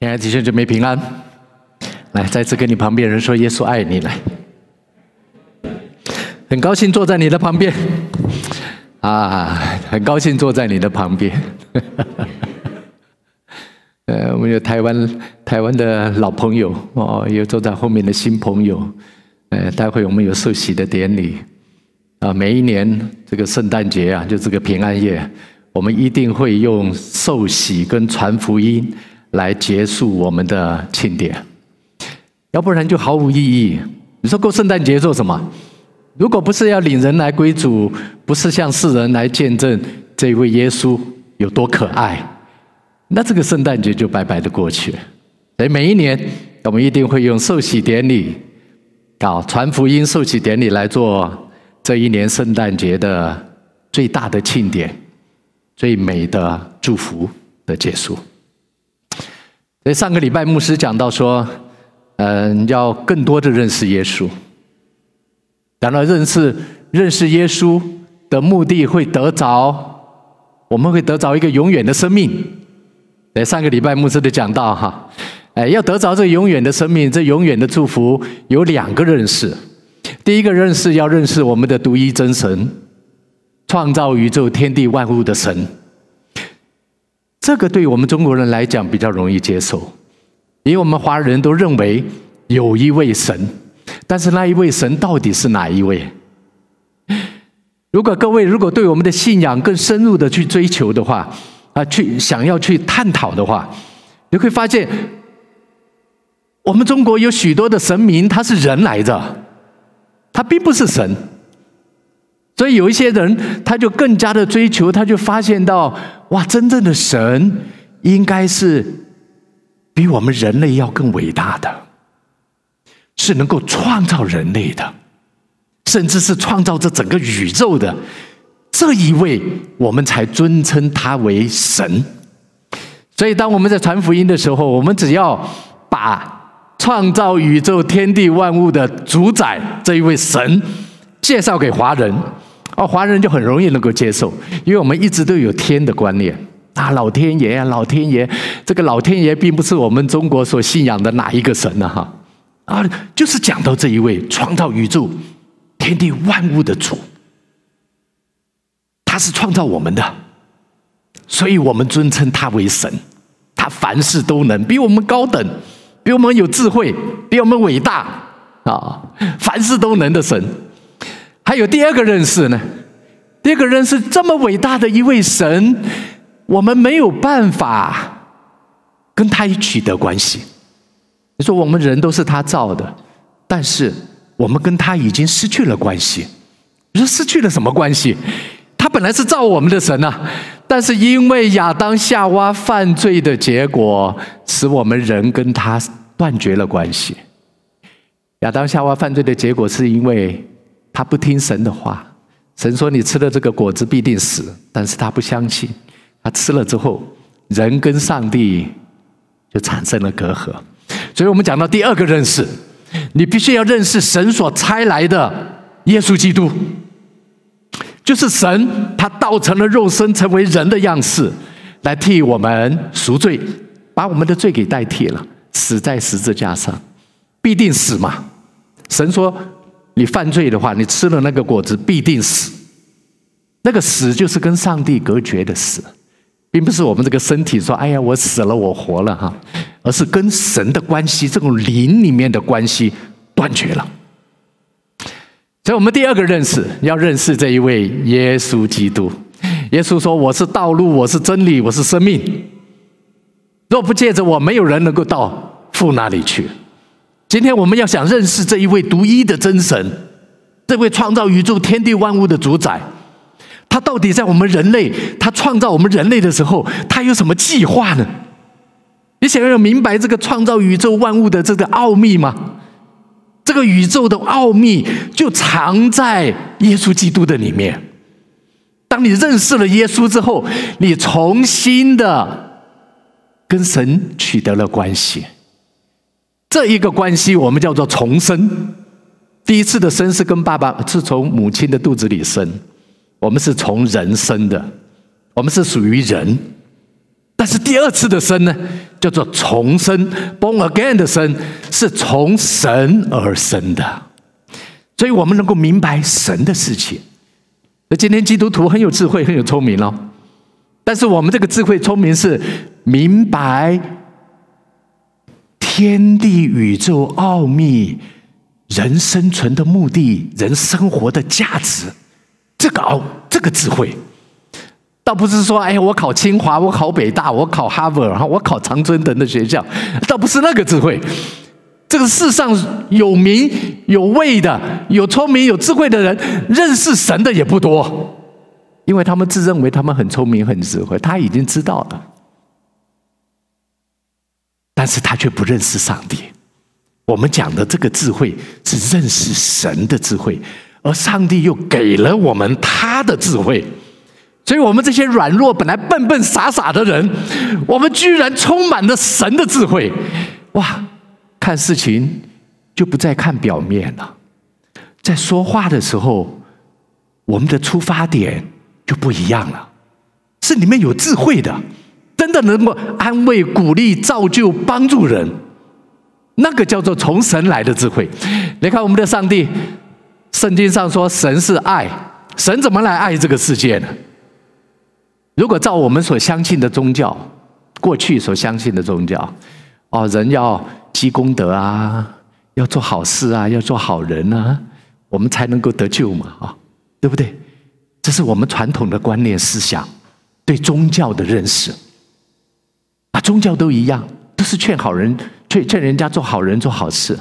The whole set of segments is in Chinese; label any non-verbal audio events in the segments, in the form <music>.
亲爱的弟兄姊妹平安，来再次跟你旁边人说耶稣爱你。来，很高兴坐在你的旁边，啊，很高兴坐在你的旁边，<laughs> 呃，我们有台湾台湾的老朋友哦，有坐在后面的新朋友，呃，待会我们有受洗的典礼，啊，每一年这个圣诞节啊，就这个平安夜，我们一定会用受洗跟传福音。来结束我们的庆典，要不然就毫无意义。你说过圣诞节做什么？如果不是要领人来归主，不是向世人来见证这位耶稣有多可爱，那这个圣诞节就白白的过去。所以每一年，我们一定会用受洗典礼，搞传福音受洗典礼来做这一年圣诞节的最大的庆典，最美的祝福的结束。所以上个礼拜牧师讲到说，嗯，要更多的认识耶稣。讲到认识认识耶稣的目的，会得着，我们会得着一个永远的生命。在上个礼拜牧师的讲到哈，哎，要得着这永远的生命，这永远的祝福有两个认识。第一个认识要认识我们的独一真神，创造宇宙天地万物的神。这个对我们中国人来讲比较容易接受，因为我们华人都认为有一位神，但是那一位神到底是哪一位？如果各位如果对我们的信仰更深入的去追求的话，啊，去想要去探讨的话，你会发现，我们中国有许多的神明，他是人来的，他并不是神。所以有一些人，他就更加的追求，他就发现到，哇，真正的神应该是比我们人类要更伟大的，是能够创造人类的，甚至是创造这整个宇宙的这一位，我们才尊称他为神。所以，当我们在传福音的时候，我们只要把创造宇宙天地万物的主宰这一位神介绍给华人。哦，华人就很容易能够接受，因为我们一直都有天的观念啊，老天爷啊，老天爷，这个老天爷并不是我们中国所信仰的哪一个神呢？哈，啊，就是讲到这一位创造宇宙、天地万物的主，他是创造我们的，所以我们尊称他为神，他凡事都能，比我们高等，比我们有智慧，比我们伟大啊，凡事都能的神。还有第二个认识呢？第二个认识这么伟大的一位神，我们没有办法跟他取得关系。你说我们人都是他造的，但是我们跟他已经失去了关系。你说失去了什么关系？他本来是造我们的神呐，但是因为亚当夏娃犯罪的结果，使我们人跟他断绝了关系。亚当夏娃犯罪的结果是因为。他不听神的话，神说你吃了这个果子必定死，但是他不相信，他吃了之后，人跟上帝就产生了隔阂。所以我们讲到第二个认识，你必须要认识神所差来的耶稣基督，就是神他道成了肉身，成为人的样式，来替我们赎罪，把我们的罪给代替了，死在十字架上，必定死嘛。神说。你犯罪的话，你吃了那个果子必定死。那个死就是跟上帝隔绝的死，并不是我们这个身体说“哎呀，我死了，我活了”哈，而是跟神的关系，这种灵里面的关系断绝了。所以，我们第二个认识，要认识这一位耶稣基督。耶稣说：“我是道路，我是真理，我是生命。若不借着我，没有人能够到父那里去。”今天我们要想认识这一位独一的真神，这位创造宇宙天地万物的主宰，他到底在我们人类，他创造我们人类的时候，他有什么计划呢？你想要明白这个创造宇宙万物的这个奥秘吗？这个宇宙的奥秘就藏在耶稣基督的里面。当你认识了耶稣之后，你重新的跟神取得了关系。这一个关系，我们叫做重生。第一次的生是跟爸爸是从母亲的肚子里生，我们是从人生的，我们是属于人。但是第二次的生呢，叫做重生 （born again） 的生，是从神而生的。所以我们能够明白神的事情。那今天基督徒很有智慧，很有聪明哦。但是我们这个智慧聪明是明白天地宇宙奥秘、人生存的目的、人生活的价值，这个奥这个智慧。倒不是说，哎，我考清华，我考北大，我考哈佛，然后我考常春藤的学校，倒不是那个智慧。这个世上有名有位的、有聪明有智慧的人，认识神的也不多，因为他们自认为他们很聪明很智慧，他已经知道了，但是他却不认识上帝。我们讲的这个智慧是认识神的智慧，而上帝又给了我们他的智慧。所以，我们这些软弱、本来笨笨傻傻的人，我们居然充满了神的智慧。哇！看事情就不再看表面了，在说话的时候，我们的出发点就不一样了，是里面有智慧的，真的能够安慰、鼓励、造就、帮助人，那个叫做从神来的智慧。你看，我们的上帝，圣经上说神是爱，神怎么来爱这个世界呢？如果照我们所相信的宗教，过去所相信的宗教，哦，人要积功德啊，要做好事啊，要做好人啊，我们才能够得救嘛，啊，对不对？这是我们传统的观念思想，对宗教的认识。啊，宗教都一样，都是劝好人，劝劝人家做好人、做好事。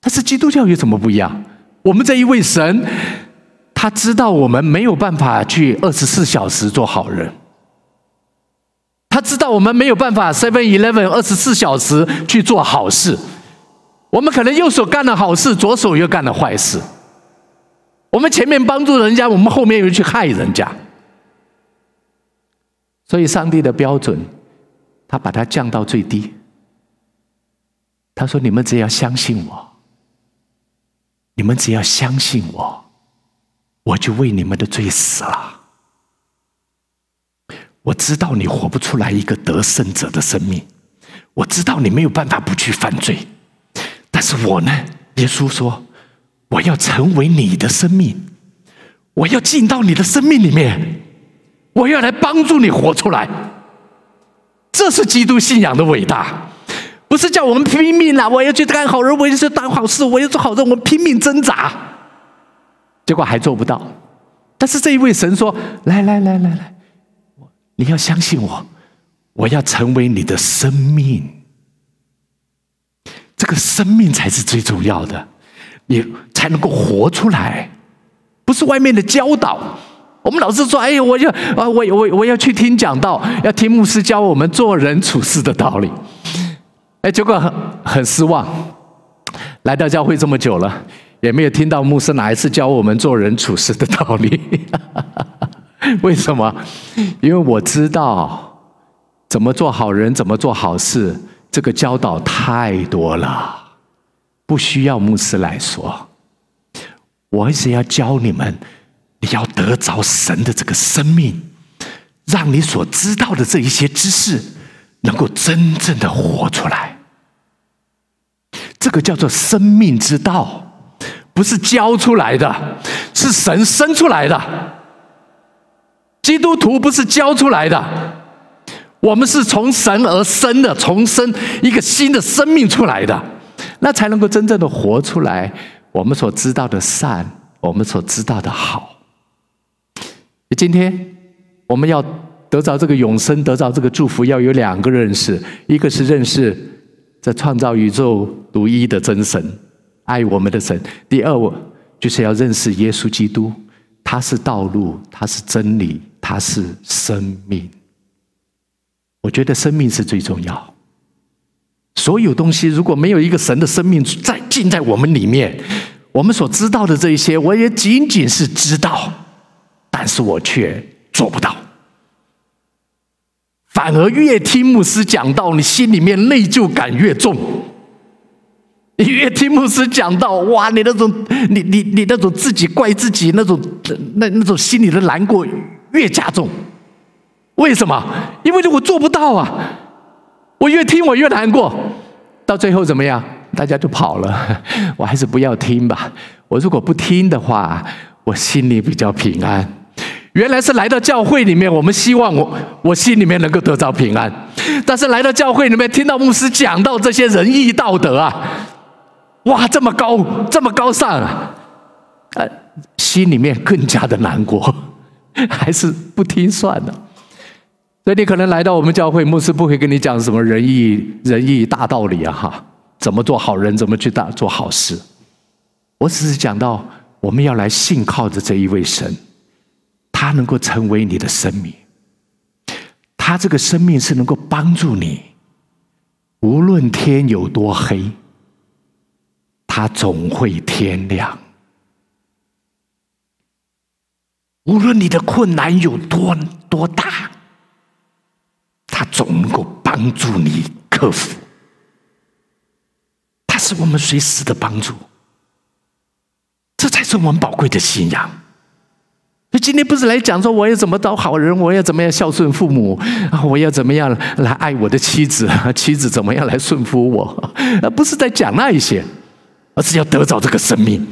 但是基督教有什么不一样？我们这一位神。他知道我们没有办法去二十四小时做好人，他知道我们没有办法 Seven Eleven 二十四小时去做好事，我们可能右手干了好事，左手又干了坏事，我们前面帮助人家，我们后面又去害人家，所以上帝的标准，他把它降到最低。他说：“你们只要相信我，你们只要相信我。”我就为你们的罪死了。我知道你活不出来一个得胜者的生命，我知道你没有办法不去犯罪，但是我呢？耶稣说，我要成为你的生命，我要进到你的生命里面，我要来帮助你活出来。这是基督信仰的伟大，不是叫我们拼命啊！我要去干好人，我要去当好事，我要做好人，我们拼命挣扎。结果还做不到，但是这一位神说：“来来来来来，你要相信我，我要成为你的生命，这个生命才是最重要的，你才能够活出来，不是外面的教导。我们老是说：‘哎呀，我要啊，我我我要去听讲道，要听牧师教我们做人处事的道理。’哎，结果很很失望，来到教会这么久了。”也没有听到牧师哪一次教我们做人处事的道理。<laughs> 为什么？因为我知道怎么做好人，怎么做好事，这个教导太多了，不需要牧师来说。我一直要教你们，你要得着神的这个生命，让你所知道的这一些知识，能够真正的活出来。这个叫做生命之道。不是教出来的，是神生出来的。基督徒不是教出来的，我们是从神而生的，重生一个新的生命出来的，那才能够真正的活出来。我们所知道的善，我们所知道的好。今天我们要得着这个永生，得着这个祝福，要有两个认识：一个是认识这创造宇宙独一的真神。爱我们的神。第二，我就是要认识耶稣基督，他是道路，他是真理，他是生命。我觉得生命是最重要。所有东西如果没有一个神的生命在进在我们里面，我们所知道的这一些，我也仅仅是知道，但是我却做不到。反而越听牧师讲道，你心里面内疚感越重。你越听牧师讲道，哇！你那种，你你你那种自己怪自己那种，那那种心里的难过越加重。为什么？因为我做不到啊！我越听我越难过，到最后怎么样？大家就跑了。<laughs> 我还是不要听吧。我如果不听的话，我心里比较平安。原来是来到教会里面，我们希望我我心里面能够得到平安。但是来到教会里面，听到牧师讲到这些仁义道德啊，哇，这么高，这么高尚啊，呃，心里面更加的难过，还是不听算了。所以你可能来到我们教会，牧师不会跟你讲什么仁义仁义大道理啊，哈，怎么做好人，怎么去大做好事。我只是讲到我们要来信靠着这一位神。他能够成为你的生命，他这个生命是能够帮助你，无论天有多黑，他总会天亮；无论你的困难有多多大，他总能够帮助你克服。他是我们随时的帮助，这才是我们宝贵的信仰。所以今天不是来讲说我要怎么当好人，我要怎么样孝顺父母，<laughs> 我要怎么样来爱我的妻子，<laughs> 妻子怎么样来顺服我，<laughs> 而不是在讲那一些，而是要得着这个生命。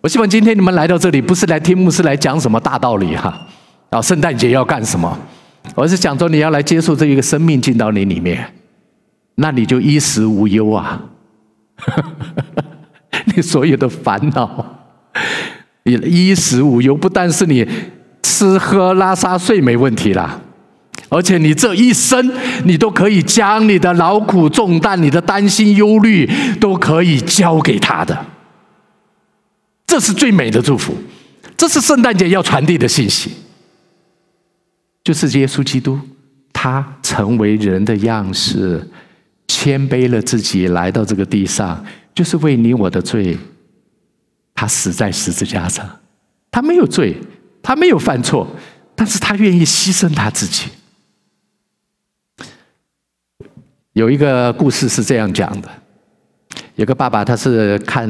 我希望今天你们来到这里，不是来听牧师来讲什么大道理哈，啊，圣诞节要干什么？我是讲说你要来接受这一个生命进到你里面，那你就衣食无忧啊，你所有的烦恼。你衣食无忧，不但是你吃喝拉撒睡没问题啦，而且你这一生，你都可以将你的劳苦重担、你的担心忧虑，都可以交给他的。这是最美的祝福，这是圣诞节要传递的信息，就是耶稣基督，他成为人的样式，谦卑了自己，来到这个地上，就是为你我的罪。他死在十字架上，他没有罪，他没有犯错，但是他愿意牺牲他自己。有一个故事是这样讲的：有个爸爸，他是看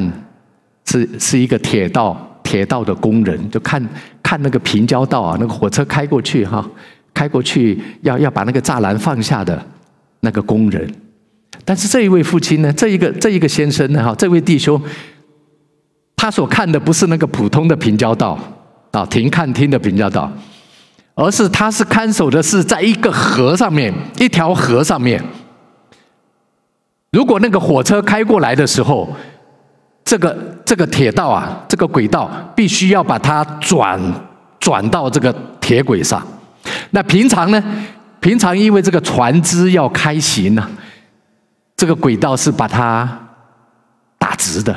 是是一个铁道铁道的工人，就看看那个平交道啊，那个火车开过去哈，开过去要要把那个栅栏放下的那个工人。但是这一位父亲呢，这一个这一个先生呢，哈，这位弟兄。他所看的不是那个普通的平交道啊，停看厅的平交道，而是他是看守的是在一个河上面，一条河上面。如果那个火车开过来的时候，这个这个铁道啊，这个轨道必须要把它转转到这个铁轨上。那平常呢？平常因为这个船只要开行呢，这个轨道是把它打直的。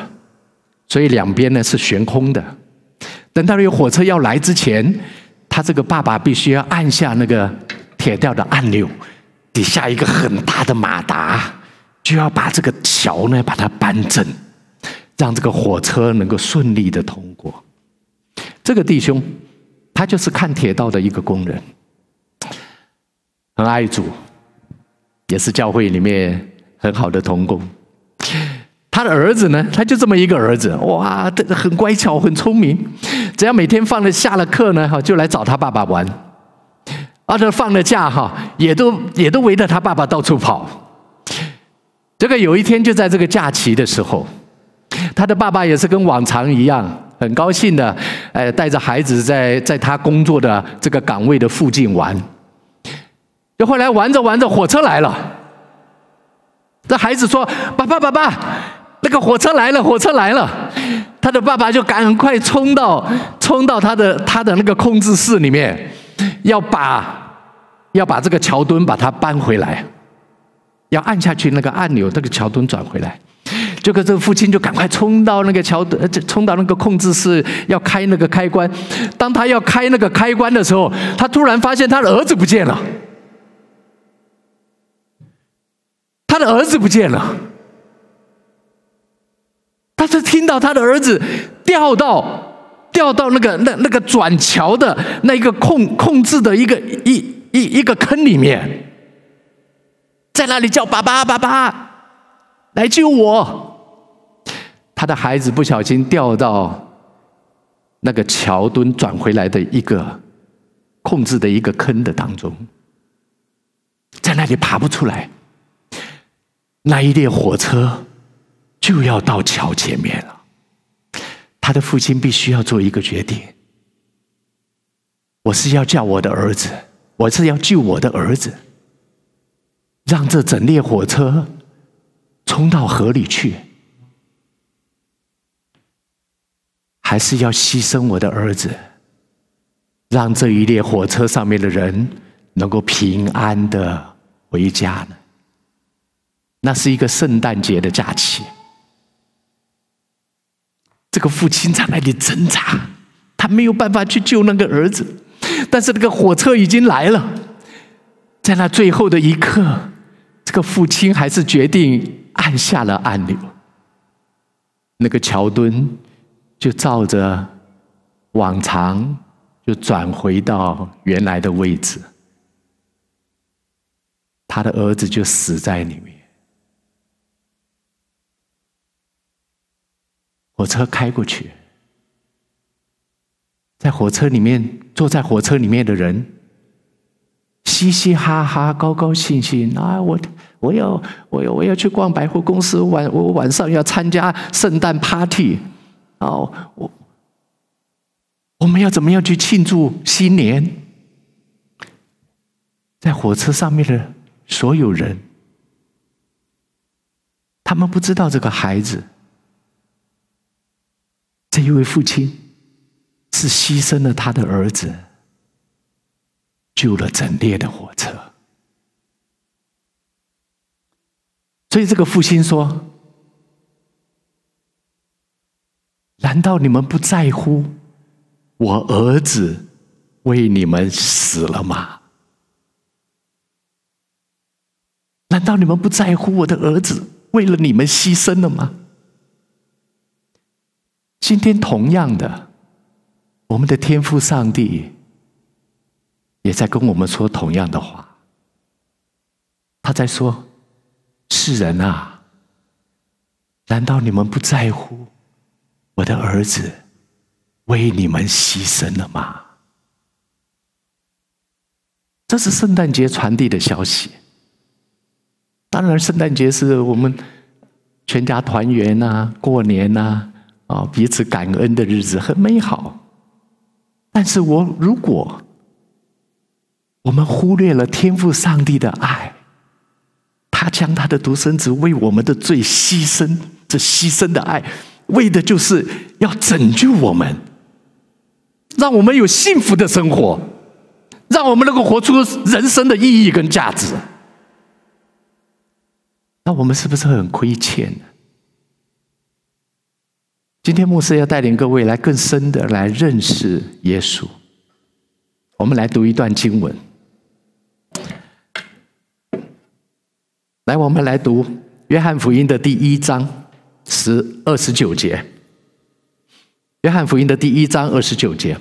所以两边呢是悬空的，等到有火车要来之前，他这个爸爸必须要按下那个铁道的按钮，底下一个很大的马达，就要把这个桥呢把它扳正，让这个火车能够顺利的通过。这个弟兄，他就是看铁道的一个工人，很爱主，也是教会里面很好的童工。他的儿子呢？他就这么一个儿子，哇，很乖巧，很聪明。只要每天放了下了课呢，哈，就来找他爸爸玩。而且放了假，哈，也都也都围着他爸爸到处跑。这个有一天就在这个假期的时候，他的爸爸也是跟往常一样，很高兴的，哎，带着孩子在在他工作的这个岗位的附近玩。就后来玩着玩着，火车来了。这孩子说：“爸爸，爸爸。”那个火车来了，火车来了，他的爸爸就赶快冲到冲到他的他的那个控制室里面，要把要把这个桥墩把它搬回来，要按下去那个按钮，这个桥墩转回来。结果这个父亲就赶快冲到那个桥墩，冲到那个控制室要开那个开关。当他要开那个开关的时候，他突然发现他的儿子不见了，他的儿子不见了。他是听到他的儿子掉到掉到那个那那个转桥的那一个控控制的一个一一一个坑里面，在那里叫爸爸爸爸来救我。他的孩子不小心掉到那个桥墩转回来的一个控制的一个坑的当中，在那里爬不出来。那一列火车就要到桥前面了，他的父亲必须要做一个决定：我是要叫我的儿子，我是要救我的儿子，让这整列火车冲到河里去，还是要牺牲我的儿子，让这一列火车上面的人能够平安的回家呢？那是一个圣诞节的假期，这个父亲在那里挣扎，他没有办法去救那个儿子，但是那个火车已经来了，在那最后的一刻，这个父亲还是决定按下了按钮，那个桥墩就照着往常就转回到原来的位置，他的儿子就死在里面。火车开过去，在火车里面，坐在火车里面的人，嘻嘻哈哈，高高兴兴啊！我我要我要我要去逛百货公司，晚我晚上要参加圣诞 party，哦，我我们要怎么样去庆祝新年？在火车上面的所有人，他们不知道这个孩子。一位父亲是牺牲了他的儿子，救了整列的火车。所以这个父亲说：“难道你们不在乎我儿子为你们死了吗？难道你们不在乎我的儿子为了你们牺牲了吗？”今天同样的，我们的天父上帝也在跟我们说同样的话。他在说：“世人啊，难道你们不在乎我的儿子为你们牺牲了吗？”这是圣诞节传递的消息。当然，圣诞节是我们全家团圆呐，过年呐。啊，啊彼此感恩的日子很美好，但是我如果我们忽略了天赋上帝的爱，他将他的独生子为我们的罪牺牲，这牺牲的爱，为的就是要拯救我们，让我们有幸福的生活，让我们能够活出人生的意义跟价值，那我们是不是很亏欠？今天牧师要带领各位来更深的来认识耶稣。我们来读一段经文。来，我们来读约翰福音的第一章十二十九节。约翰福音的第一章二十九节。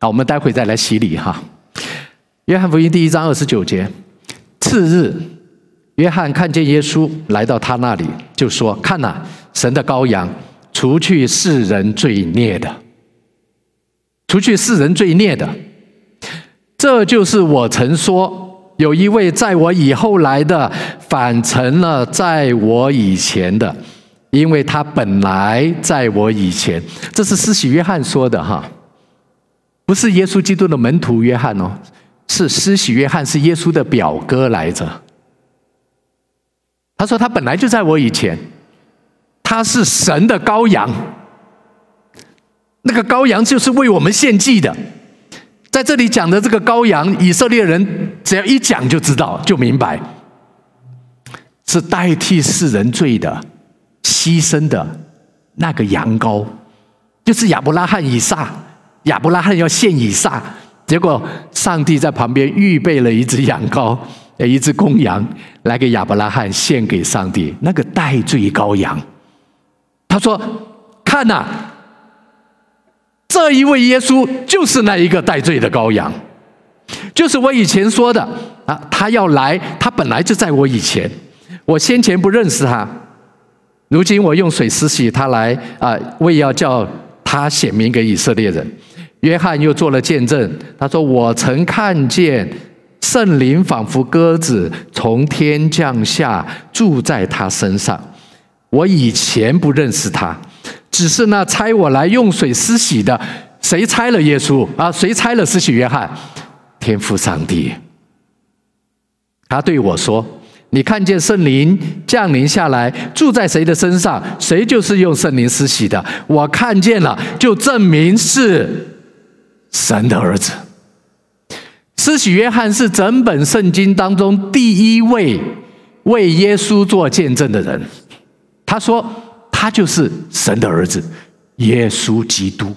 好，我们待会再来洗礼哈。约翰福音第一章二十九节。次日，约翰看见耶稣来到他那里，就说：“看哪，神的羔羊。”除去世人罪孽的，除去世人罪孽的，这就是我曾说，有一位在我以后来的，反成了在我以前的，因为他本来在我以前。这是施洗约翰说的哈，不是耶稣基督的门徒约翰哦，是施洗约翰，是耶稣的表哥来着。他说他本来就在我以前。他是神的羔羊，那个羔羊就是为我们献祭的。在这里讲的这个羔羊，以色列人只要一讲就知道，就明白，是代替世人罪的牺牲的那个羊羔，就是亚伯拉罕以撒，亚伯拉罕要献以撒，结果上帝在旁边预备了一只羊羔，呃一只公羊，来给亚伯拉罕献给上帝，那个代罪羔羊。他说：“看呐，这一位耶稣就是那一个带罪的羔羊，就是我以前说的啊，他要来，他本来就在我以前，我先前不认识他，如今我用水施洗他来啊，为要叫他显明给以色列人。约翰又做了见证，他说：我曾看见圣灵仿佛鸽子从天降下，住在他身上。我以前不认识他，只是那差我来用水施洗的，谁差了耶稣啊？谁差了施洗约翰？天父上帝。他对我说：“你看见圣灵降临下来，住在谁的身上，谁就是用圣灵施洗的。我看见了，就证明是神的儿子。”施洗约翰是整本圣经当中第一位为耶稣做见证的人。他说：“他就是神的儿子，耶稣基督，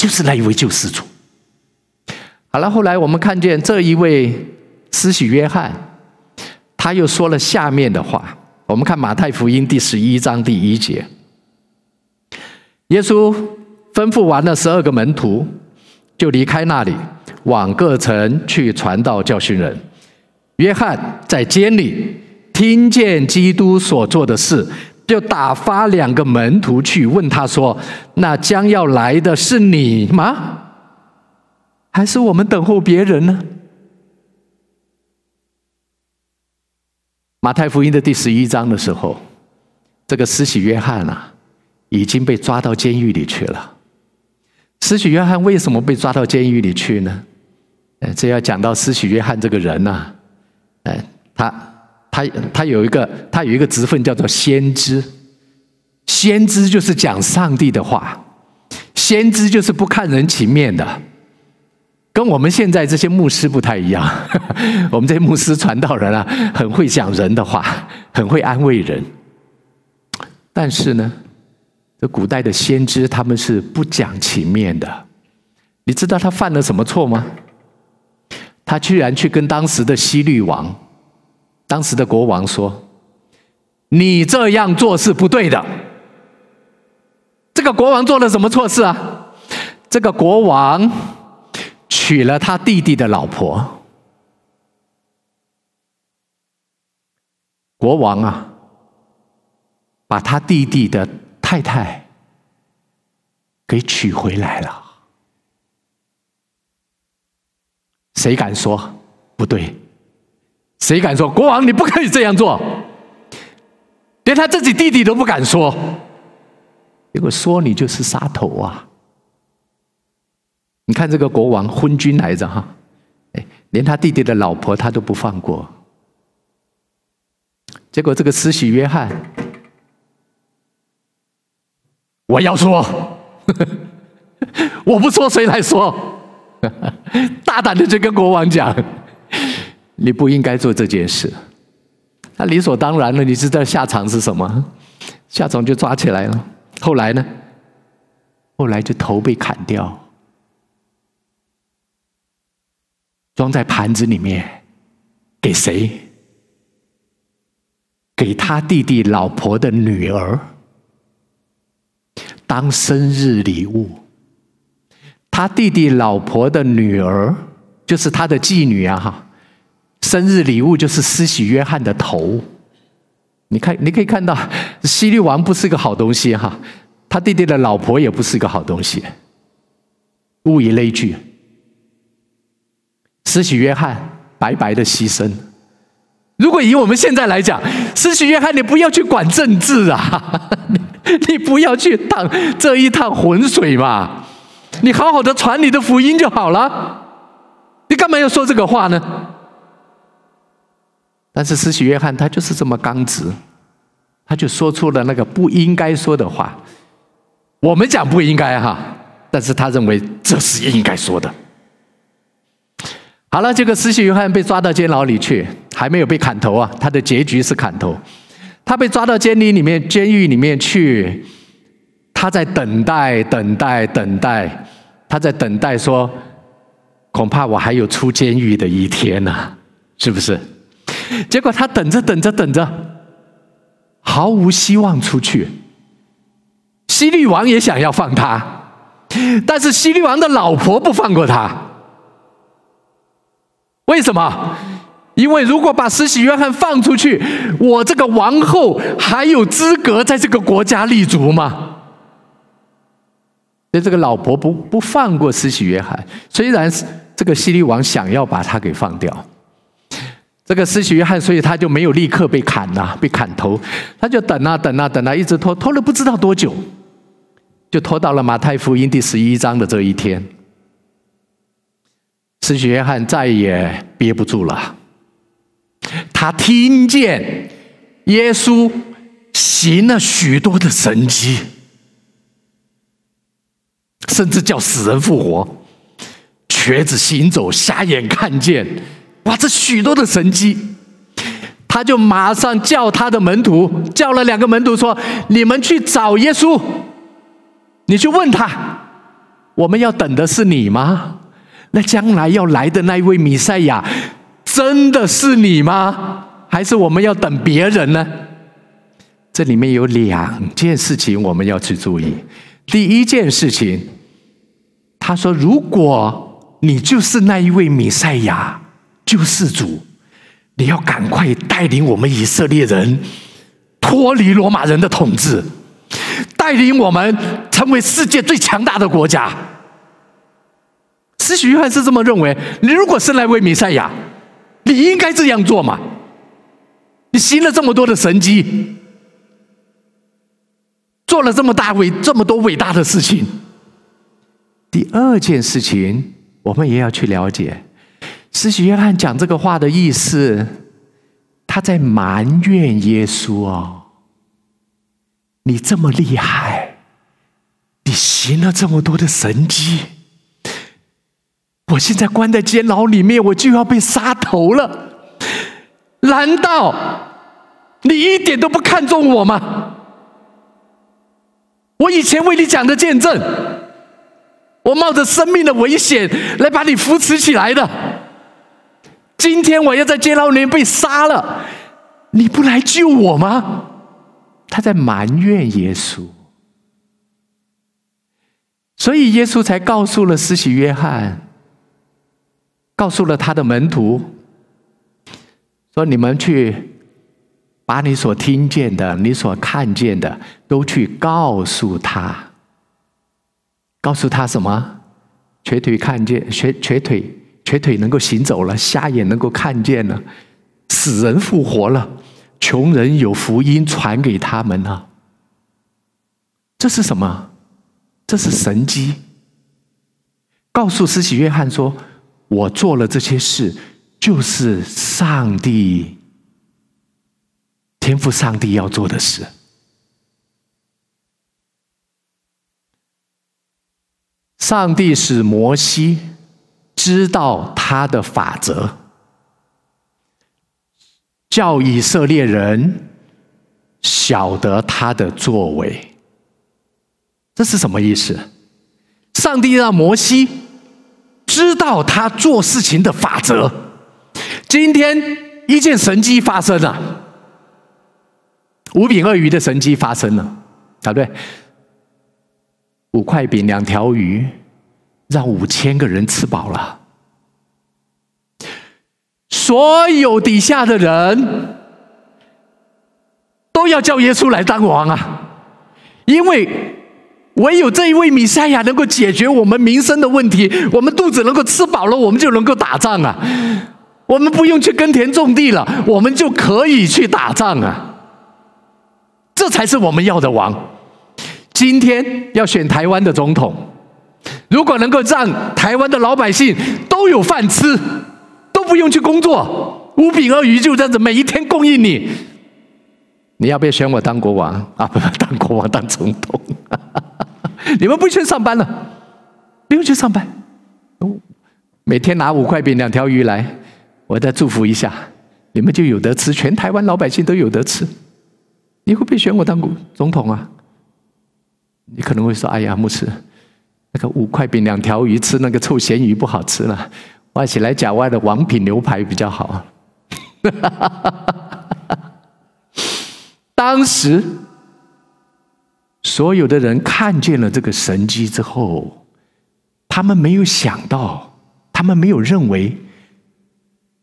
就是那一位救世主。”好了，后来我们看见这一位施洗约翰，他又说了下面的话。我们看马太福音第十一章第一节，耶稣吩咐完了十二个门徒，就离开那里。往各城去传道教训人。约翰在监里听见基督所做的事，就打发两个门徒去问他说：“那将要来的是你吗？还是我们等候别人呢？”马太福音的第十一章的时候，这个施洗约翰啊，已经被抓到监狱里去了。施洗约翰为什么被抓到监狱里去呢？这要讲到施洗约翰这个人呐，哎，他他他有一个他有一个职分叫做先知，先知就是讲上帝的话，先知就是不看人情面的，跟我们现在这些牧师不太一样。<laughs> 我们这些牧师传道人啊，很会讲人的话，很会安慰人。但是呢，这古代的先知他们是不讲情面的。你知道他犯了什么错吗？他居然去跟当时的西律王，当时的国王说：“你这样做是不对的。”这个国王做了什么错事啊？这个国王娶了他弟弟的老婆。国王啊，把他弟弟的太太给娶回来了。谁敢说不对？谁敢说国王你不可以这样做？连他自己弟弟都不敢说，结果说你就是杀头啊！你看这个国王昏君来着哈，哎，连他弟弟的老婆他都不放过。结果这个慈禧约翰，我要说，<laughs> 我不说谁来说？大胆的去跟国王讲：“你不应该做这件事。”那理所当然了，你知道下场是什么？下场就抓起来了。后来呢？后来就头被砍掉，装在盘子里面，给谁？给他弟弟老婆的女儿当生日礼物。他弟弟老婆的女儿，就是他的继女啊！哈，生日礼物就是施洗约翰的头。你看，你可以看到，西律王不是个好东西哈，他弟弟的老婆也不是个好东西。物以类聚，施洗约翰白白的牺牲。如果以我们现在来讲，施洗约翰，你不要去管政治啊，<laughs> 你不要去趟这一趟浑水嘛。你好好的传你的福音就好了，你干嘛要说这个话呢？但是施洗约翰他就是这么刚直，他就说出了那个不应该说的话。我们讲不应该哈，但是他认为这是应该说的。好了，这个施洗约翰被抓到监牢里去，还没有被砍头啊，他的结局是砍头。他被抓到监里里面，监狱里面去。他在等待，等待，等待。他在等待，说：“恐怕我还有出监狱的一天呢，是不是？” <laughs> 结果他等着，等着，等着，毫无希望出去。西律王也想要放他，但是西律王的老婆不放过他。为什么？因为如果把施洗约翰放出去，我这个王后还有资格在这个国家立足吗？所以这个老婆不不放过施洗约翰，虽然这个西律王想要把他给放掉。这个施洗约翰，所以他就没有立刻被砍呐、被砍头，他就等啊等啊等啊，一直拖拖了不知道多久，就拖到了马太福音第十一章的这一天。施洗约翰再也憋不住了，他听见耶稣行了许多的神迹，甚至叫死人复活，瘸子行走，瞎眼看见。哇，这许多的神迹，他就马上叫他的门徒，叫了两个门徒说：“你们去找耶稣，你去问他，我们要等的是你吗？那将来要来的那一位弥赛亚，真的是你吗？还是我们要等别人呢？”这里面有两件事情我们要去注意。第一件事情，他说：“如果你就是那一位弥赛亚。”救世主，你要赶快带领我们以色列人脱离罗马人的统治，带领我们成为世界最强大的国家。施洗约翰是这么认为。你如果生来为弥赛亚，你应该这样做嘛？你行了这么多的神迹，做了这么大伟这么多伟大的事情。第二件事情，我们也要去了解。施洗约翰讲这个话的意思，他在埋怨耶稣哦，你这么厉害，你行了这么多的神迹，我现在关在监牢里面，我就要被杀头了。难道你一点都不看重我吗？我以前为你讲的见证，我冒着生命的危险来把你扶持起来的。今天我要在监牢里面被杀了，你不来救我吗？他在埋怨耶稣，所以耶稣才告诉了施洗约翰，告诉了他的门徒，说：“你们去把你所听见的、你所看见的，都去告诉他。告诉他什么？瘸腿看见，瘸瘸腿。”瘸腿能够行走了，瞎眼能够看见了，死人复活了，穷人有福音传给他们了。这是什么？这是神迹。告诉施洗约翰说：“我做了这些事，就是上帝天赋上帝要做的事。”上帝使摩西。知道他的法则，叫以色列人晓得他的作为，这是什么意思？上帝让摩西知道他做事情的法则。今天一件神迹发生了，五饼二鱼的神迹发生了，啊，对，五块饼两条鱼。让五千个人吃饱了，所有底下的人都要叫耶稣来当王啊！因为唯有这一位弥赛亚能够解决我们民生的问题，我们肚子能够吃饱了，我们就能够打仗啊！我们不用去耕田种地了，我们就可以去打仗啊！这才是我们要的王。今天要选台湾的总统。如果能够让台湾的老百姓都有饭吃，都不用去工作，五饼二鱼就这样子每一天供应你，你要不要选我当国王 <laughs> 啊？不，当国王当总统，<laughs> 你们不用去上班了，不用去上班，每天拿五块饼两条鱼来，我再祝福一下，你们就有得吃，全台湾老百姓都有得吃。你会不会选我当总统啊？你可能会说：“哎呀，牧师。”那个五块饼两条鱼，吃那个臭咸鱼不好吃了，外起来讲外的王品牛排比较好。<laughs> 当时所有的人看见了这个神迹之后，他们没有想到，他们没有认为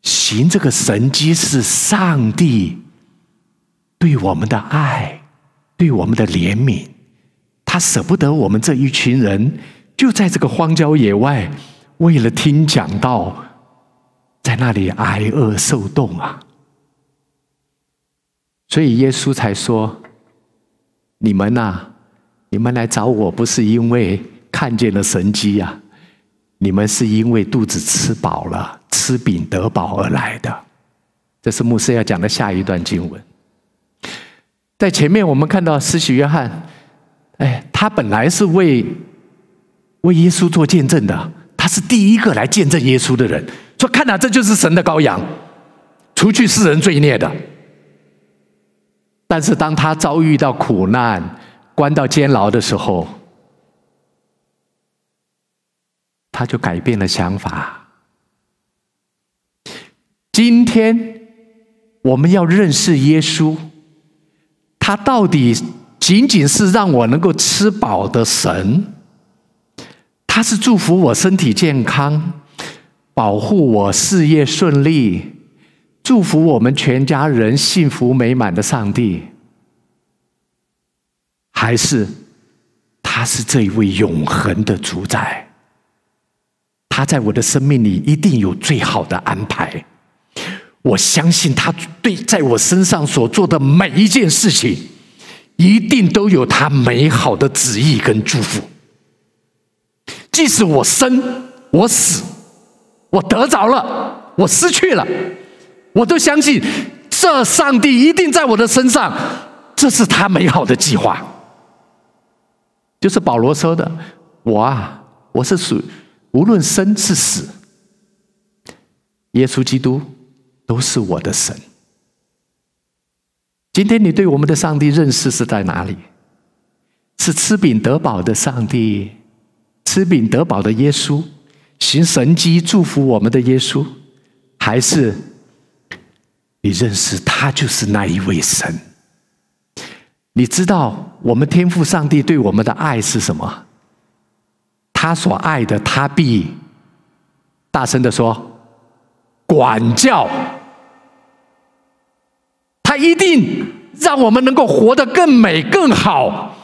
行这个神迹是上帝对我们的爱，对我们的怜悯，他舍不得我们这一群人。就在这个荒郊野外，为了听讲道，在那里挨饿受冻啊！所以耶稣才说：“你们呐，你们来找我不是因为看见了神迹呀，你们是因为肚子吃饱了，吃饼得饱而来的。”这是牧师要讲的下一段经文。在前面我们看到施洗约翰，哎，他本来是为为耶稣做见证的。他是第一个来见证耶稣的人，说：“看哪，这就是神的羔羊，除去世人罪孽的。”但是当他遭遇到苦难、关到监牢的时候，他就改变了想法。今天我们要认识耶稣，他到底仅仅是让我能够吃饱的神？他是祝福我身体健康，保护我事业顺利，祝福我们全家人幸福美满的上帝，还是他是这一位永恒的主宰？他在我的生命里一定有最好的安排。我相信他对在我身上所做的每一件事情，一定都有他美好的旨意跟祝福。即使我生，我死，我得着了，我失去了，我都相信这上帝一定在我的身上，这是他美好的计划。就是保罗说的：“我啊，我是属无论生是死，耶稣基督都是我的神。”今天你对我们的上帝认识是在哪里？是吃饼得饱的上帝。吃饼得饱的耶稣，行神迹祝福我们的耶稣，还是你认识他就是那一位神？你知道我们天父上帝对我们的爱是什么？他所爱的，他必大声的说，管教。他一定让我们能够活得更美更好。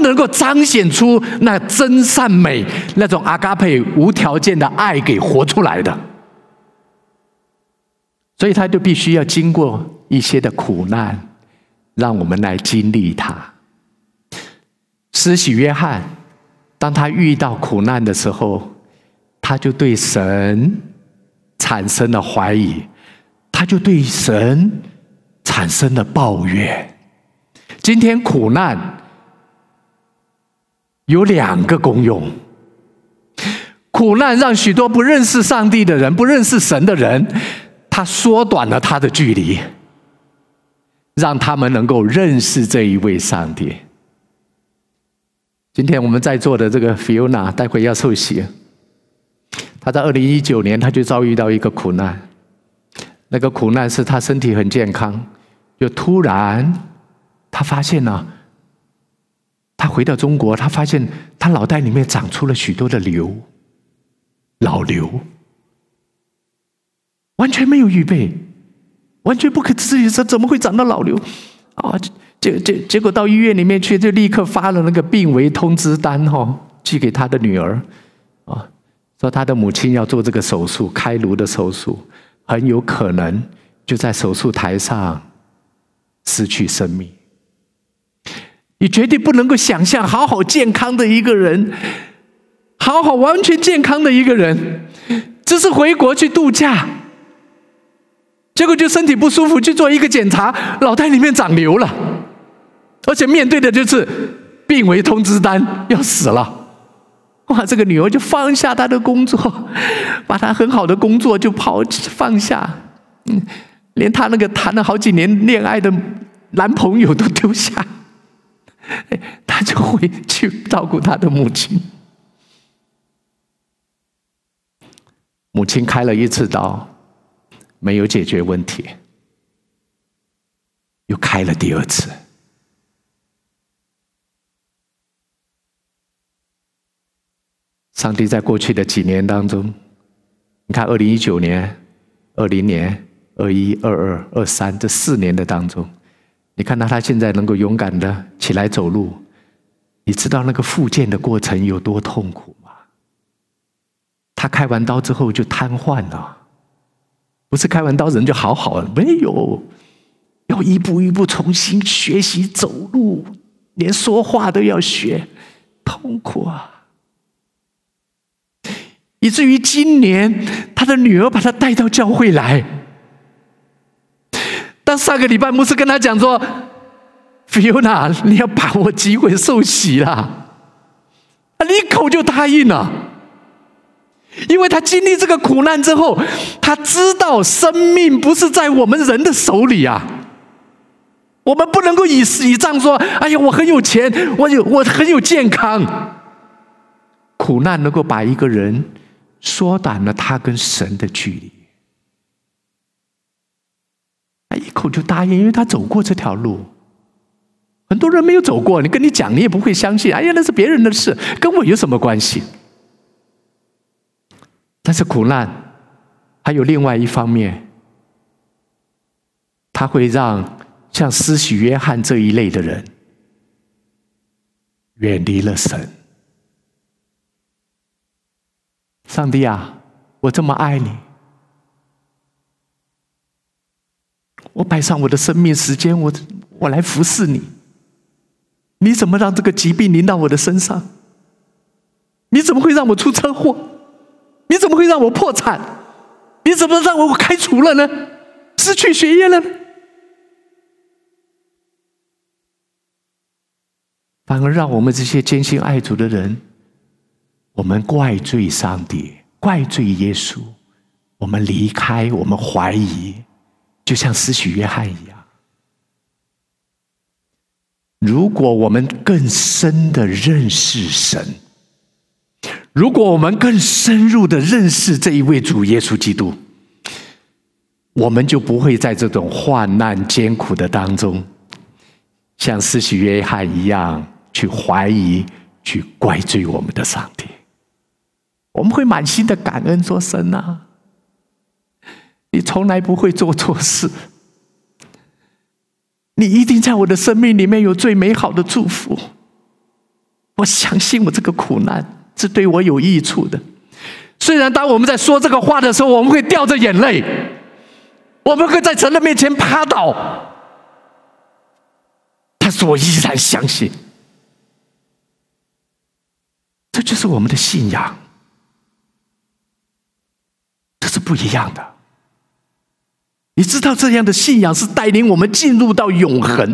能够彰显出那真善美，那种阿嘎佩无条件的爱给活出来的，所以他就必须要经过一些的苦难，让我们来经历他。施洗约翰，当他遇到苦难的时候，他就对神产生了怀疑，他就对神产生了抱怨。今天苦难。有两个功用，苦难让许多不认识上帝的人、不认识神的人，他缩短了他的距离，让他们能够认识这一位上帝。今天我们在座的这个 Fiona，待会要受洗，他在二零一九年他就遭遇到一个苦难，那个苦难是他身体很健康，就突然他发现了。他回到中国，他发现他脑袋里面长出了许多的瘤，脑瘤，完全没有预备，完全不可思议，说怎么会长到脑瘤？啊，结结结果到医院里面去，就立刻发了那个病危通知单，哈，寄给他的女儿，啊，说他的母亲要做这个手术，开颅的手术，很有可能就在手术台上失去生命。你绝对不能够想象，好好健康的一个人，好好完全健康的一个人，只是回国去度假，结果就身体不舒服，去做一个检查，脑袋里面长瘤了，而且面对的就是病危通知单，要死了。哇，这个女儿就放下她的工作，<laughs> 把她很好的工作就抛放下，嗯，连她那个谈了好几年恋爱的男朋友都丢下。他就会去照顾他的母亲。母亲开了一次刀，没有解决问题，又开了第二次。上帝在过去的几年当中，你看，二零一九年、二零年、二一、二二、二三这四年的当中。你看到他现在能够勇敢的起来走路，你知道那个复健的过程有多痛苦吗？他开完刀之后就瘫痪了，不是开完刀人就好好了，没有，要一步一步重新学习走路，连说话都要学，痛苦啊！以至于今年他的女儿把他带到教会来，当上个礼拜牧师跟他讲说：“Fiona，你要把握机会受洗啦！”他一口就答应了。因为他经历这个苦难之后，他知道生命不是在我们人的手里啊。我们不能够以以仗说：“哎呀，我很有钱，我有我很有健康。”苦难能够把一个人缩短了他跟神的距离。他一口就答应，因为他走过这条路。很多人没有走过，你跟你讲，你也不会相信。哎呀，那是别人的事，跟我有什么关系？但是苦难还有另外一方面，它会让像施洗约翰这一类的人远离了神。上帝啊，我这么爱你，我摆上我的生命时间，我我来服侍你。你怎么让这个疾病临到我的身上？你怎么会让我出车祸？你怎么会让我破产？你怎么让我开除了呢？失去学业了呢？反而让我们这些坚信爱主的人，我们怪罪上帝，怪罪耶稣，我们离开，我们怀疑，就像施洗约翰一样。如果我们更深的认识神，如果我们更深入的认识这一位主耶稣基督，我们就不会在这种患难艰苦的当中，像施洗约翰一样去怀疑、去怪罪我们的上帝。我们会满心的感恩说：“神啊，你从来不会做错事，你一定在我的生命里面有最美好的祝福。我相信我这个苦难。”是对我有益处的。虽然当我们在说这个话的时候，我们会掉着眼泪，我们会在神的面前趴倒，但是我依然相信，这就是我们的信仰，这是不一样的。你知道，这样的信仰是带领我们进入到永恒，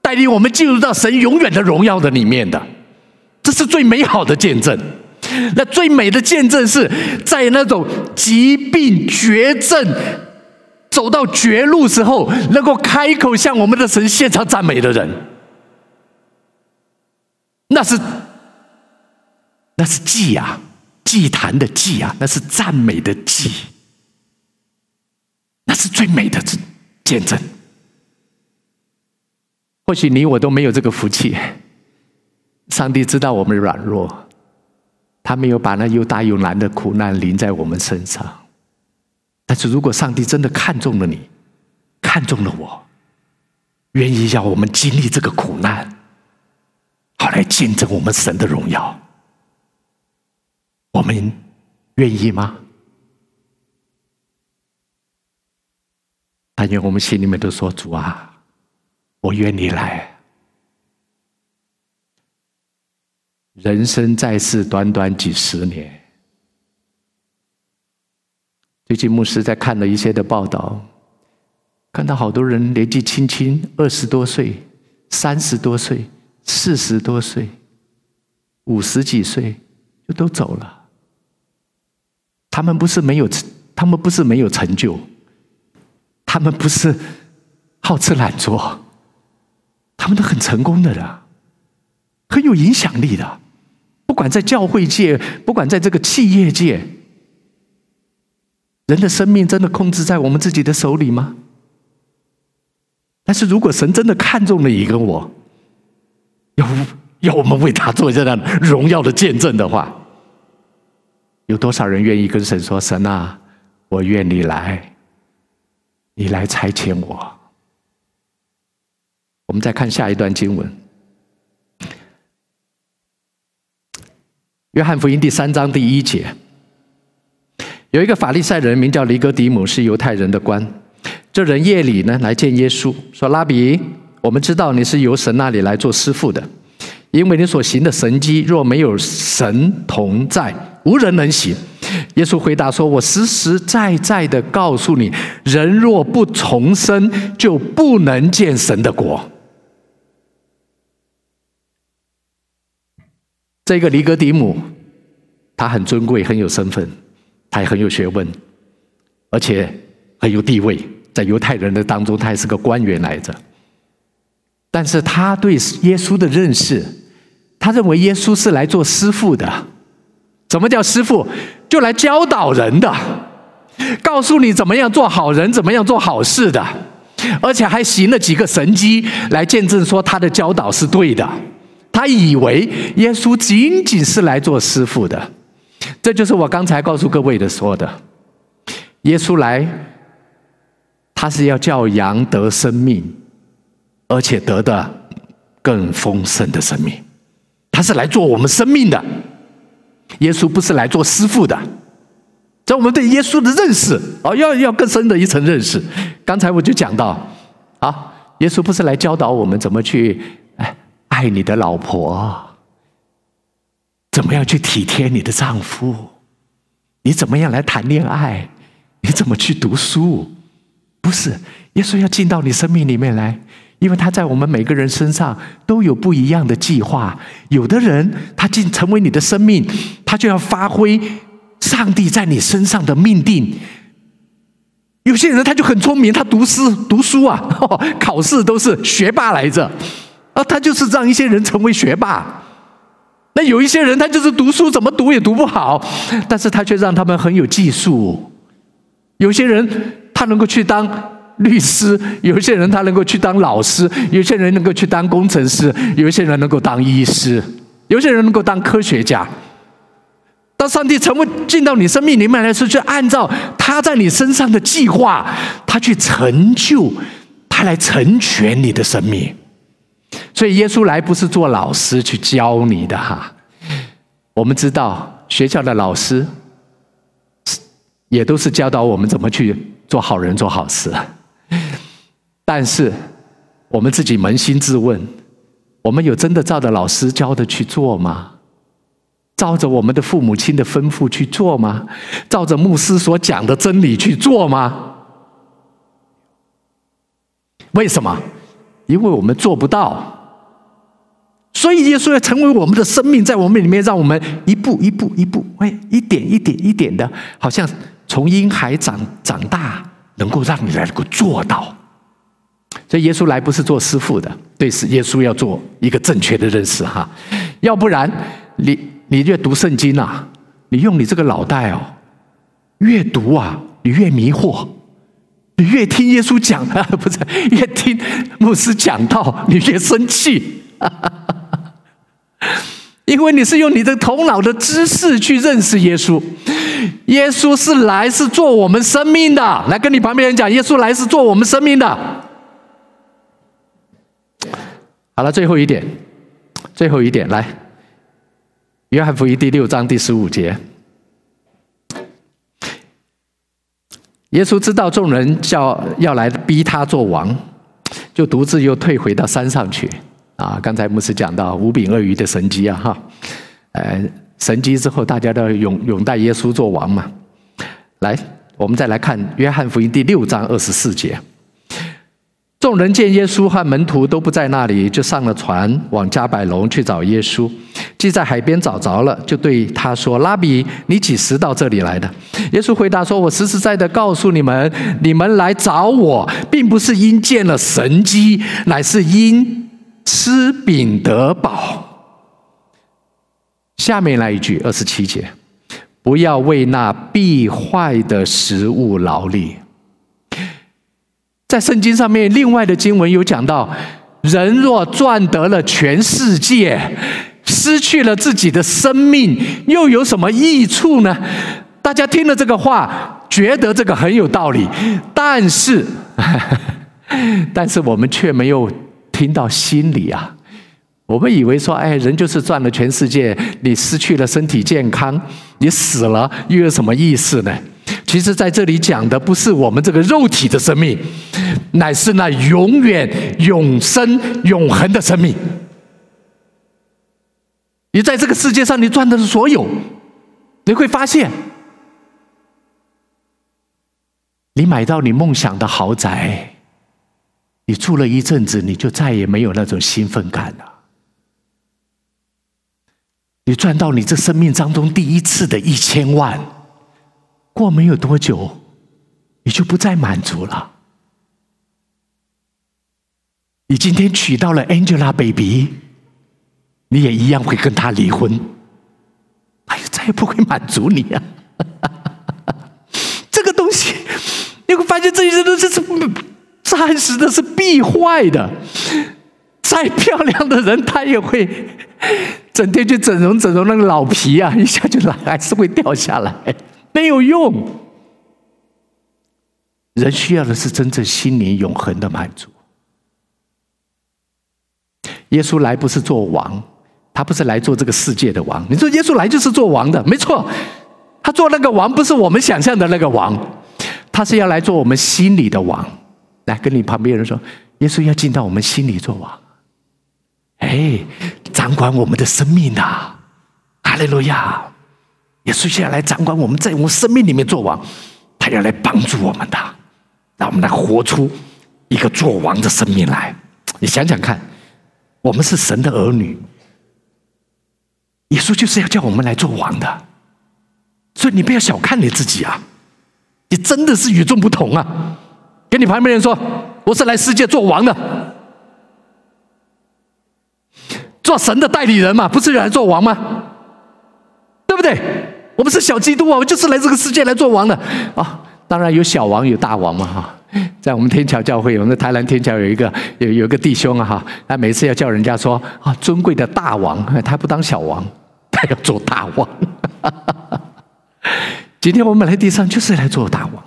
带领我们进入到神永远的荣耀的里面的。这是最美好的见证。那最美的见证是在那种疾病绝症、走到绝路时候，能够开口向我们的神献上赞美的人。那是那是祭啊，祭坛的祭啊，那是赞美的祭。是最美的见证。或许你我都没有这个福气。上帝知道我们软弱，他没有把那又大又难的苦难临在我们身上。但是如果上帝真的看中了你，看中了我，愿意要我们经历这个苦难，好来见证我们神的荣耀，我们愿意吗？但愿我们心里面都说：“主啊，我愿你来。”人生在世，短短几十年。最近牧师在看了一些的报道，看到好多人年纪轻轻，二十多岁、三十多岁、四十多岁、五十几岁就都走了。他们不是没有成，他们不是没有成就，他们不是好吃懒做，他们都很成功的人，很有影响力的。不管在教会界，不管在这个企业界，人的生命真的控制在我们自己的手里吗？但是如果神真的看中了你跟我，要要我们为他做这样荣耀的见证的话，有多少人愿意跟神说：“神啊，我愿你来，你来差遣我。”我们再看下一段经文。约翰福音第三章第一节，有一个法利赛人名叫尼哥底母，是犹太人的官。这人夜里呢来见耶稣，说：“拉比，我们知道你是由神那里来做师傅的，因为你所行的神迹，若没有神同在，无人能行。”耶稣回答说：“我实实在在的告诉你，人若不重生，就不能见神的国。”这个尼哥底母，他很尊贵，很有身份。他也很有学问，而且很有地位，在犹太人的当中，他也是个官员来着。但是他对耶稣的认识，他认为耶稣是来做师傅的。什么叫师傅？就来教导人的，告诉你怎么样做好人，怎么样做好事的，而且还行了几个神迹来见证说他的教导是对的。他以为耶稣仅仅是来做师傅的。这就是我刚才告诉各位的说的，耶稣来，他是要叫羊得生命，而且得的更丰盛的生命。他是来做我们生命的，耶稣不是来做师傅的。在我们对耶稣的认识哦，要要更深的一层认识。刚才我就讲到，啊，耶稣不是来教导我们怎么去爱你的老婆。怎么样去体贴你的丈夫？你怎么样来谈恋爱？你怎么去读书？不是，耶稣要进到你生命里面来，因为他在我们每个人身上都有不一样的计划。有的人他进成为你的生命，他就要发挥上帝在你身上的命定。有些人他就很聪明，他读书读书啊，<laughs> 考试都是学霸来着，啊，他就是让一些人成为学霸。那有一些人，他就是读书怎么读也读不好，但是他却让他们很有技术。有些人他能够去当律师，有些人他能够去当老师，有些人能够去当工程师，有些人能够当医师，有些人能够当科学家。当上帝成为进到你生命里面来说，去按照他在你身上的计划，他去成就，他来成全你的生命。所以耶稣来不是做老师去教你的哈，我们知道学校的老师也都是教导我们怎么去做好人做好事，<laughs> 但是我们自己扪心自问，我们有真的照着老师教的去做吗？照着我们的父母亲的吩咐去做吗？照着牧师所讲的真理去做吗？为什么？因为我们做不到。所以耶稣要成为我们的生命，在我们里面，让我们一步一步一步，哎，一点一点一点的，好像从婴孩长长大，能够让你来能够做到。所以耶稣来不是做师傅的，对，是耶稣要做一个正确的认识哈。要不然，你你越读圣经啊，你用你这个脑袋哦，越读啊，你越迷惑，你越听耶稣讲啊，<laughs> 不是越听牧师讲道，你越生气。<laughs> 因为你是用你的头脑的知识去认识耶稣，<coughs> 耶稣是来是做我们生命的。来跟你旁边人讲，耶稣来是做我们生命的。好了，最后一点，最后一点，来，约翰福音第六章第十五节，耶稣知道众人叫要来逼他做王，就独自又退回到山上去。啊，刚才牧师讲到五饼二鱼的神迹啊，哈，呃，神迹之后，大家都要拥拥戴耶稣做王嘛。来，我们再来看约翰福音第六章二十四节。众人见耶稣和门徒都不在那里，就上了船往加百农去找耶稣。既在海边找着了，就对他说：“拉比，你几时到这里来的？”耶稣回答说：“我实实在在的告诉你们，你们来找我，并不是因见了神迹，乃是因。”吃饼得饱。下面来一句二十七节，不要为那必坏的食物劳力。在圣经上面，另外的经文有讲到，人若赚得了全世界，失去了自己的生命，又有什么益处呢？大家听了这个话，觉得这个很有道理，但是，<laughs> 但是我们却没有。听到心里啊，我们以为说，哎，人就是赚了全世界，你失去了身体健康，你死了又有什么意思呢？其实在这里讲的不是我们这个肉体的生命，乃是那永远、永生、永恒的生命。你在这个世界上，你赚的是所有，你会发现，你买到你梦想的豪宅，你住了一阵子，你就再也没有那种兴奋感了。你赚到你这生命当中第一次的一千万，过没有多久，你就不再满足了。你今天娶到了 Angelababy。你也一样会跟她离婚，哎呀，再也不会满足你、啊！<laughs> 这个东西，你会发现这些东西是暂时的，是必坏的。再漂亮的人，他也会整天去整容，整容那个老皮啊，一下就来，还是会掉下来，没有用。人需要的是真正心灵永恒的满足。耶稣来不是做王。他不是来做这个世界的王。你说耶稣来就是做王的，没错。他做那个王不是我们想象的那个王，他是要来做我们心里的王。来跟你旁边人说，耶稣要进到我们心里做王，哎，掌管我们的生命呐！哈利路亚！耶稣现在来掌管我们，在我们生命里面做王，他要来帮助我们的，让我们来活出一个做王的生命来。你想想看，我们是神的儿女。耶稣就是要叫我们来做王的，所以你不要小看你自己啊！你真的是与众不同啊！跟你旁边人说，我是来世界做王的，做神的代理人嘛，不是来做王吗？对不对？我们是小基督啊，我就是来这个世界来做王的啊、当然有小王有大王嘛哈！在我们天桥教会，我们的台南天桥有一个有有一个弟兄啊哈，他每次要叫人家说啊尊贵的大王，他不当小王。<laughs> 他要做大王，<laughs> 今天我们来地上就是来做大王，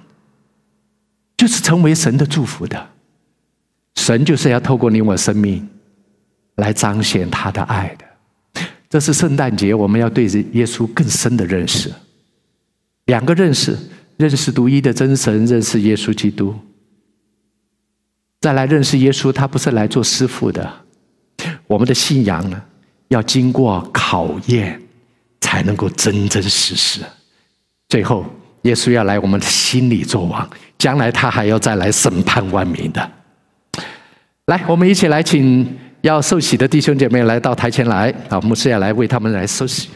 就是成为神的祝福的。神就是要透过你我生命来彰显他的爱的。这是圣诞节，我们要对耶稣更深的认识。两个认识：认识独一的真神，认识耶稣基督。再来认识耶稣，他不是来做师傅的。我们的信仰呢？要经过考验，才能够真真实实。最后，耶稣要来我们的心里做王，将来他还要再来审判万民的。来，我们一起来，请要受洗的弟兄姐妹来到台前来，啊，牧师要来为他们来受洗。